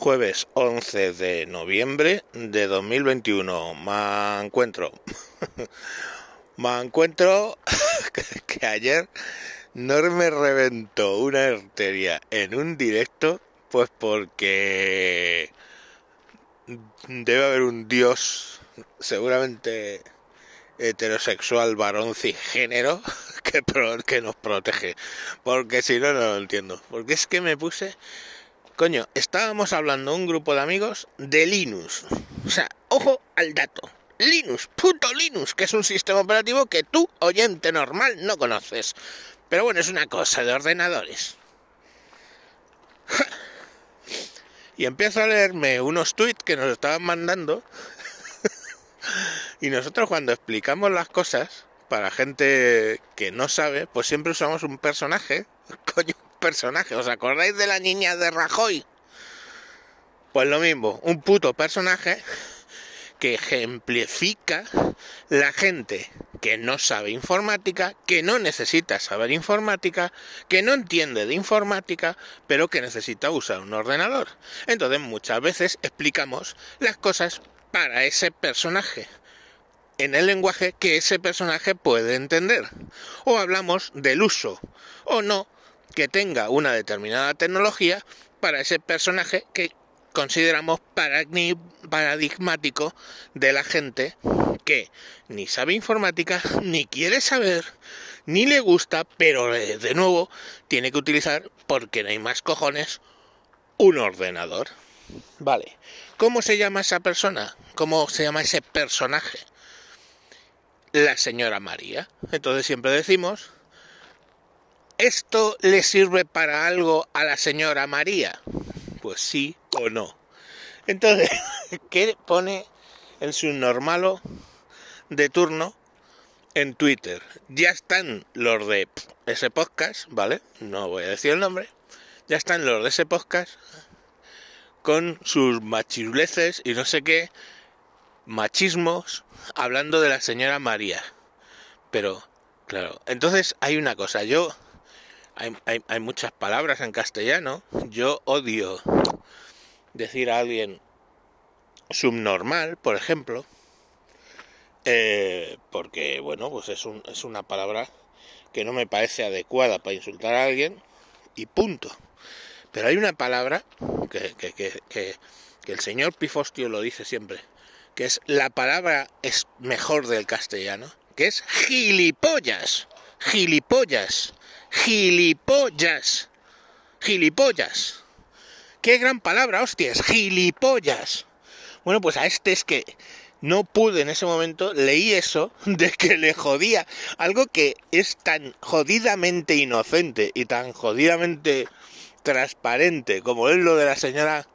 Jueves 11 de noviembre de 2021. Me encuentro. me encuentro que ayer no me reventó una arteria en un directo, pues porque debe haber un dios, seguramente heterosexual, varón cisgénero, que, que nos protege. Porque si no, no lo entiendo. Porque es que me puse Coño, estábamos hablando un grupo de amigos de Linux. O sea, ojo al dato. Linux, puto Linux, que es un sistema operativo que tú, oyente normal, no conoces. Pero bueno, es una cosa de ordenadores. Y empiezo a leerme unos tweets que nos estaban mandando. y nosotros cuando explicamos las cosas, para gente que no sabe, pues siempre usamos un personaje. Coño, personaje. ¿Os acordáis de la niña de Rajoy? Pues lo mismo, un puto personaje que ejemplifica la gente que no sabe informática, que no necesita saber informática, que no entiende de informática, pero que necesita usar un ordenador. Entonces muchas veces explicamos las cosas para ese personaje en el lenguaje que ese personaje puede entender. O hablamos del uso o no que tenga una determinada tecnología para ese personaje que consideramos paradigmático de la gente que ni sabe informática, ni quiere saber, ni le gusta, pero eh, de nuevo tiene que utilizar, porque no hay más cojones, un ordenador. Vale. ¿Cómo se llama esa persona? ¿Cómo se llama ese personaje? La señora María. Entonces siempre decimos ¿Esto le sirve para algo a la señora María? Pues sí o no. Entonces, ¿qué pone el subnormalo de turno en Twitter? Ya están los de ese podcast, ¿vale? No voy a decir el nombre. Ya están los de ese podcast con sus machiruleces y no sé qué machismos hablando de la señora María. Pero, claro, entonces hay una cosa, yo hay, muchas palabras en castellano. Yo odio decir a alguien subnormal, por ejemplo, eh, porque, bueno, pues es, un, es una palabra que no me parece adecuada para insultar a alguien y punto. Pero hay una palabra que, que, que, que, el señor Pifostio lo dice siempre, que es la palabra es mejor del castellano, que es gilipollas, gilipollas. Gilipollas. Gilipollas. Qué gran palabra, hostias. Gilipollas. Bueno, pues a este es que no pude en ese momento, leí eso de que le jodía. Algo que es tan jodidamente inocente y tan jodidamente transparente como es lo de la señora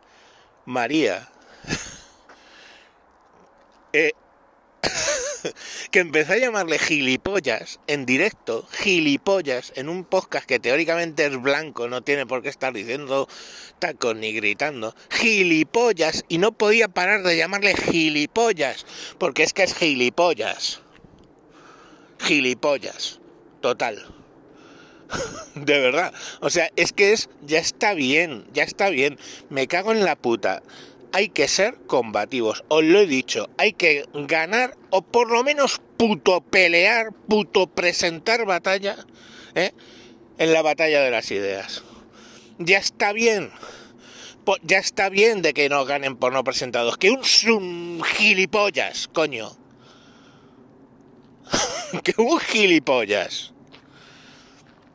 María. Eh, que empezó a llamarle gilipollas en directo, gilipollas, en un podcast que teóricamente es blanco, no tiene por qué estar diciendo tacos ni gritando, gilipollas, y no podía parar de llamarle gilipollas, porque es que es gilipollas. Gilipollas. Total. de verdad. O sea, es que es, ya está bien, ya está bien. Me cago en la puta hay que ser combativos. Os lo he dicho, hay que ganar o por lo menos puto pelear, puto presentar batalla ¿eh? en la batalla de las ideas. Ya está bien. Ya está bien de que no ganen por no presentados. Que un, gilipollas, coño. que un gilipollas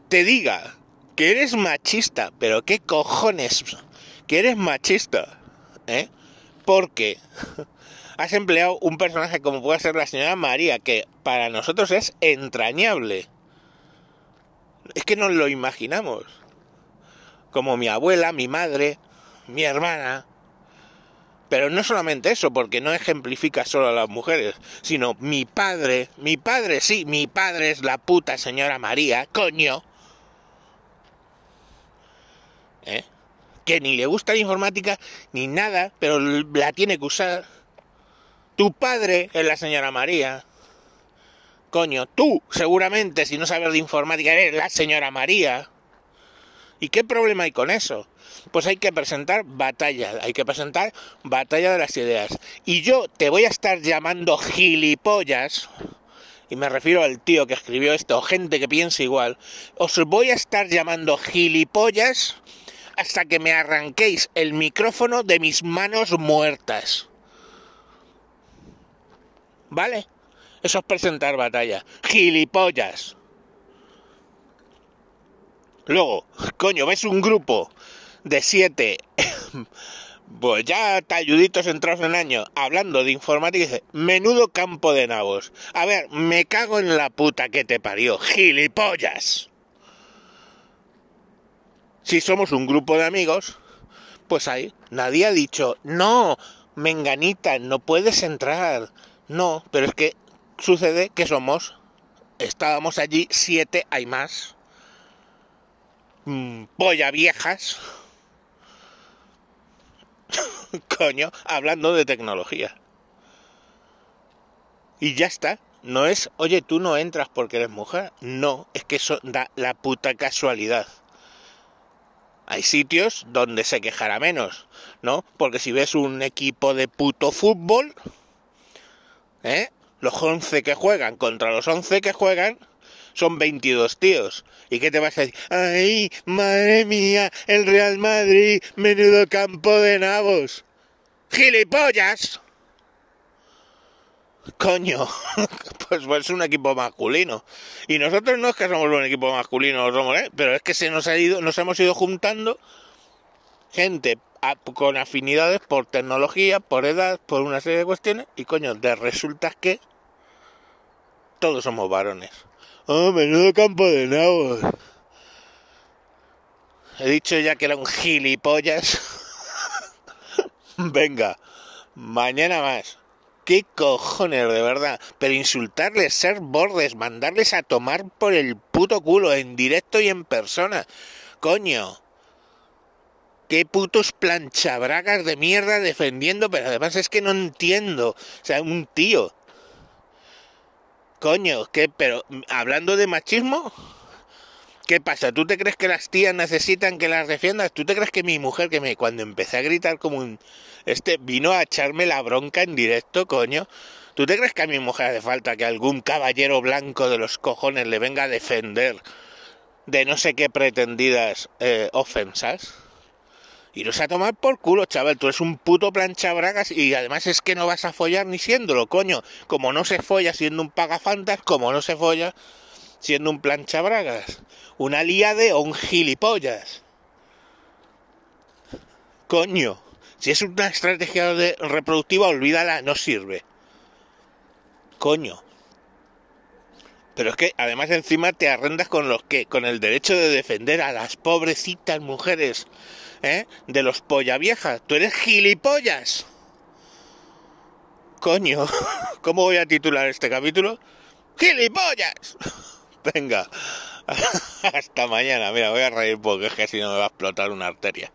te diga que eres machista, pero qué cojones, que eres machista ¿eh? Porque has empleado un personaje como puede ser la señora María, que para nosotros es entrañable. Es que nos lo imaginamos. Como mi abuela, mi madre, mi hermana. Pero no solamente eso, porque no ejemplifica solo a las mujeres, sino mi padre, mi padre, sí, mi padre es la puta señora María, coño. ¿Eh? Que ni le gusta la informática ni nada, pero la tiene que usar. Tu padre es la señora María. Coño, tú seguramente si no sabes de informática eres la señora María. ¿Y qué problema hay con eso? Pues hay que presentar batalla, hay que presentar batalla de las ideas. Y yo te voy a estar llamando gilipollas, y me refiero al tío que escribió esto, o gente que piensa igual, os voy a estar llamando gilipollas hasta que me arranquéis el micrófono de mis manos muertas. ¿Vale? Eso es presentar batalla. Gilipollas. Luego, coño, ves un grupo de siete, pues ya talluditos entrados en año, hablando de informática y dice, menudo campo de nabos. A ver, me cago en la puta que te parió, gilipollas. Si somos un grupo de amigos, pues ahí, nadie ha dicho, no, menganita, no puedes entrar. No, pero es que sucede que somos, estábamos allí siete, hay más Mm, polla viejas. Coño, hablando de tecnología. Y ya está. No es, oye, tú no entras porque eres mujer. No, es que eso da la puta casualidad. Hay sitios donde se quejará menos, ¿no? Porque si ves un equipo de puto fútbol, ¿eh? Los 11 que juegan contra los 11 que juegan, son 22 tíos. ¿Y qué te vas a decir? ¡Ay, madre mía! El Real Madrid, menudo campo de nabos. ¡Gilipollas! Coño, pues, pues es un equipo masculino. Y nosotros no es que somos un equipo masculino, somos, ¿eh? pero es que se nos ha ido, nos hemos ido juntando gente con afinidades por tecnología, por edad, por una serie de cuestiones, y coño, de resulta que todos somos varones. Oh, menudo campo de nabos. He dicho ya que era un gilipollas. Venga, mañana más. ¿Qué cojones, de verdad? Pero insultarles, ser bordes, mandarles a tomar por el puto culo, en directo y en persona. Coño. Qué putos planchabragas de mierda defendiendo, pero además es que no entiendo. O sea, un tío Coño, ¿qué? Pero, hablando de machismo, ¿qué pasa? ¿Tú te crees que las tías necesitan que las defiendas? ¿Tú te crees que mi mujer, que me cuando empecé a gritar como un... Este, vino a echarme la bronca en directo, coño? ¿Tú te crees que a mi mujer hace falta que algún caballero blanco de los cojones le venga a defender de no sé qué pretendidas eh, ofensas? Iros a tomar por culo, chaval. Tú eres un puto plancha bragas y además es que no vas a follar ni siéndolo, coño. Como no se folla siendo un pagafantas, como no se folla siendo un plancha bragas. Un aliade o un gilipollas. Coño. Si es una estrategia reproductiva, olvídala, no sirve. Coño. Pero es que además encima te arrendas con los que, con el derecho de defender a las pobrecitas mujeres ¿eh? De los polla viejas. Tú eres gilipollas. Coño, ¿cómo voy a titular este capítulo? ¡Gilipollas! Venga, hasta mañana. Mira, voy a reír porque es que si no me va a explotar una arteria.